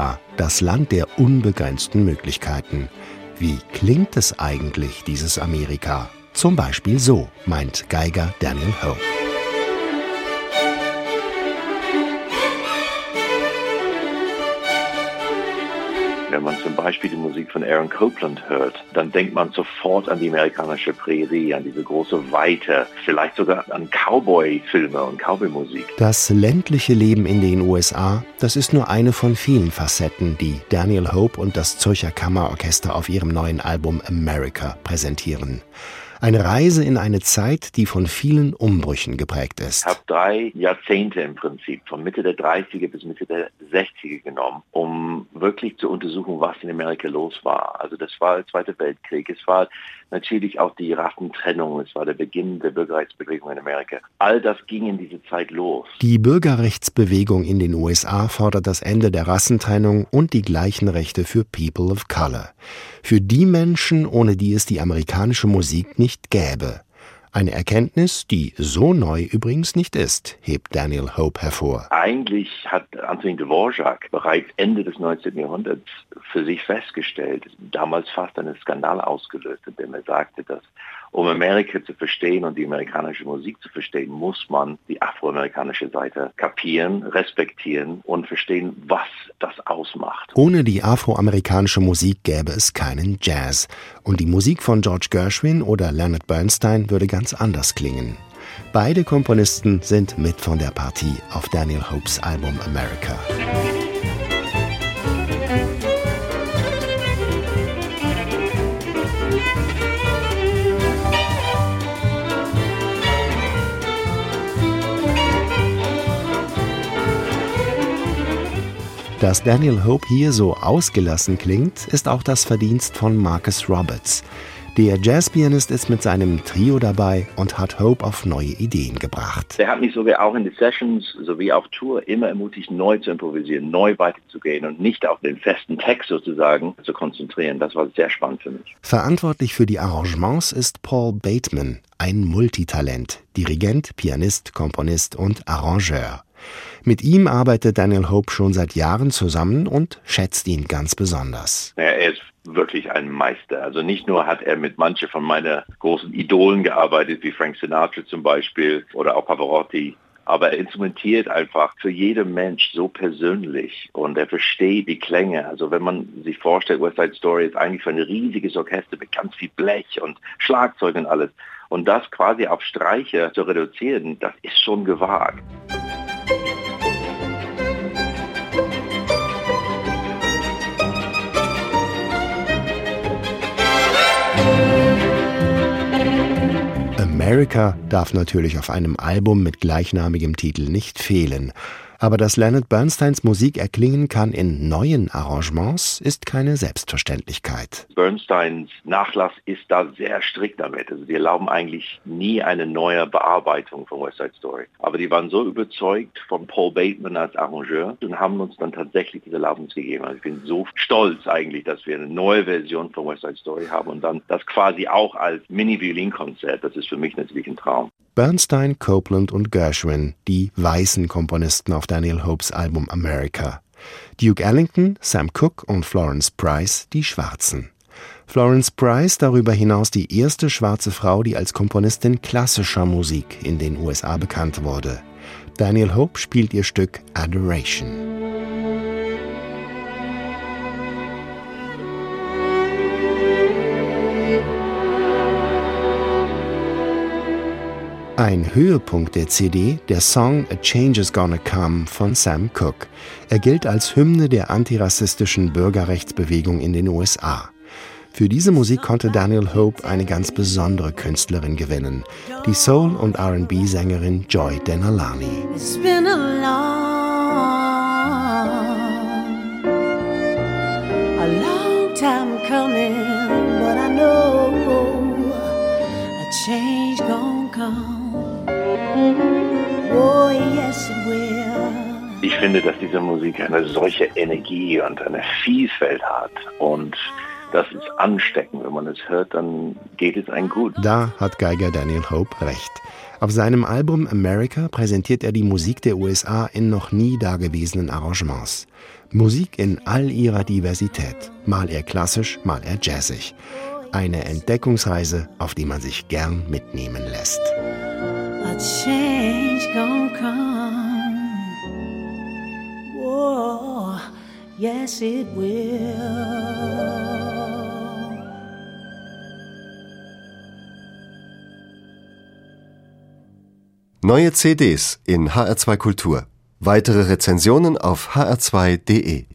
Amerika, das Land der unbegrenzten Möglichkeiten. Wie klingt es eigentlich, dieses Amerika? Zum Beispiel so, meint Geiger Daniel Hope. Wenn man zum Beispiel die Musik von Aaron Copland hört, dann denkt man sofort an die amerikanische Prärie, an diese große Weite, vielleicht sogar an Cowboy-Filme und Cowboy-Musik. Das ländliche Leben in den USA, das ist nur eine von vielen Facetten, die Daniel Hope und das Zürcher Kammerorchester auf ihrem neuen Album America präsentieren. Eine Reise in eine Zeit, die von vielen Umbrüchen geprägt ist. Ich habe drei Jahrzehnte im Prinzip, von Mitte der 30er bis Mitte der 60er genommen, um wirklich zu untersuchen, was in Amerika los war. Also das war der Zweite Weltkrieg, es war natürlich auch die Rassentrennung, es war der Beginn der Bürgerrechtsbewegung in Amerika. All das ging in diese Zeit los. Die Bürgerrechtsbewegung in den USA fordert das Ende der Rassentrennung und die gleichen Rechte für People of Color. Für die Menschen, ohne die es die amerikanische Musik nicht gäbe. Eine Erkenntnis, die so neu übrigens nicht ist, hebt Daniel Hope hervor. Eigentlich hat Anthony Dvorak bereits Ende des 19. Jahrhunderts für sich festgestellt, damals fast einen Skandal ausgelöst, indem er sagte, dass um Amerika zu verstehen und die amerikanische Musik zu verstehen, muss man die afroamerikanische Seite kapieren, respektieren und verstehen, was das ausmacht. Ohne die afroamerikanische Musik gäbe es keinen Jazz. Und die Musik von George Gershwin oder Leonard Bernstein würde ganz anders klingen. Beide Komponisten sind mit von der Partie auf Daniel Hopes Album America. Dass Daniel Hope hier so ausgelassen klingt, ist auch das Verdienst von Marcus Roberts. Der Jazzpianist ist mit seinem Trio dabei und hat Hope auf neue Ideen gebracht. Er hat mich sogar auch in den Sessions sowie auf Tour immer ermutigt, neu zu improvisieren, neu weiterzugehen und nicht auf den festen Text sozusagen zu konzentrieren. Das war sehr spannend für mich. Verantwortlich für die Arrangements ist Paul Bateman, ein Multitalent, Dirigent, Pianist, Komponist und Arrangeur. Mit ihm arbeitet Daniel Hope schon seit Jahren zusammen und schätzt ihn ganz besonders. Ja, er ist wirklich ein Meister. Also nicht nur hat er mit manchen von meinen großen Idolen gearbeitet, wie Frank Sinatra zum Beispiel oder auch Pavarotti, aber er instrumentiert einfach für jeden Mensch so persönlich und er versteht die Klänge. Also wenn man sich vorstellt, West Side Story ist eigentlich für ein riesiges Orchester mit ganz viel Blech und Schlagzeug und alles. Und das quasi auf Streicher zu reduzieren, das ist schon gewagt. America darf natürlich auf einem Album mit gleichnamigem Titel nicht fehlen. Aber dass Leonard Bernsteins Musik erklingen kann in neuen Arrangements, ist keine Selbstverständlichkeit. Bernsteins Nachlass ist da sehr strikt damit. Also die erlauben eigentlich nie eine neue Bearbeitung von West Side Story. Aber die waren so überzeugt von Paul Bateman als Arrangeur und haben uns dann tatsächlich diese Erlaubnis gegeben. Also ich bin so stolz eigentlich, dass wir eine neue Version von West Side Story haben und dann das quasi auch als Mini-Violinkonzert. Das ist für mich natürlich ein Traum. Bernstein, Copeland und Gershwin, die weißen Komponisten auf Daniel Hopes Album America. Duke Ellington, Sam Cooke und Florence Price, die Schwarzen. Florence Price darüber hinaus die erste schwarze Frau, die als Komponistin klassischer Musik in den USA bekannt wurde. Daniel Hope spielt ihr Stück Adoration. Ein Höhepunkt der CD, der Song A Change Is Gonna Come von Sam Cooke. Er gilt als Hymne der antirassistischen Bürgerrechtsbewegung in den USA. Für diese Musik konnte Daniel Hope eine ganz besondere Künstlerin gewinnen, die Soul- und RB-Sängerin Joy Denalani. Change gonna come. Oh, ich finde, dass diese Musik eine solche Energie und eine Vielfalt hat und das ist ansteckend. Wenn man es hört, dann geht es einem gut. Da hat Geiger Daniel Hope recht. Auf seinem Album America präsentiert er die Musik der USA in noch nie dagewesenen Arrangements. Musik in all ihrer Diversität, mal eher klassisch, mal eher jazzig. Eine Entdeckungsreise, auf die man sich gern mitnehmen lässt. A change gonna come. Whoa, yes it will. Neue CDs in HR2 Kultur. Weitere Rezensionen auf hr2.de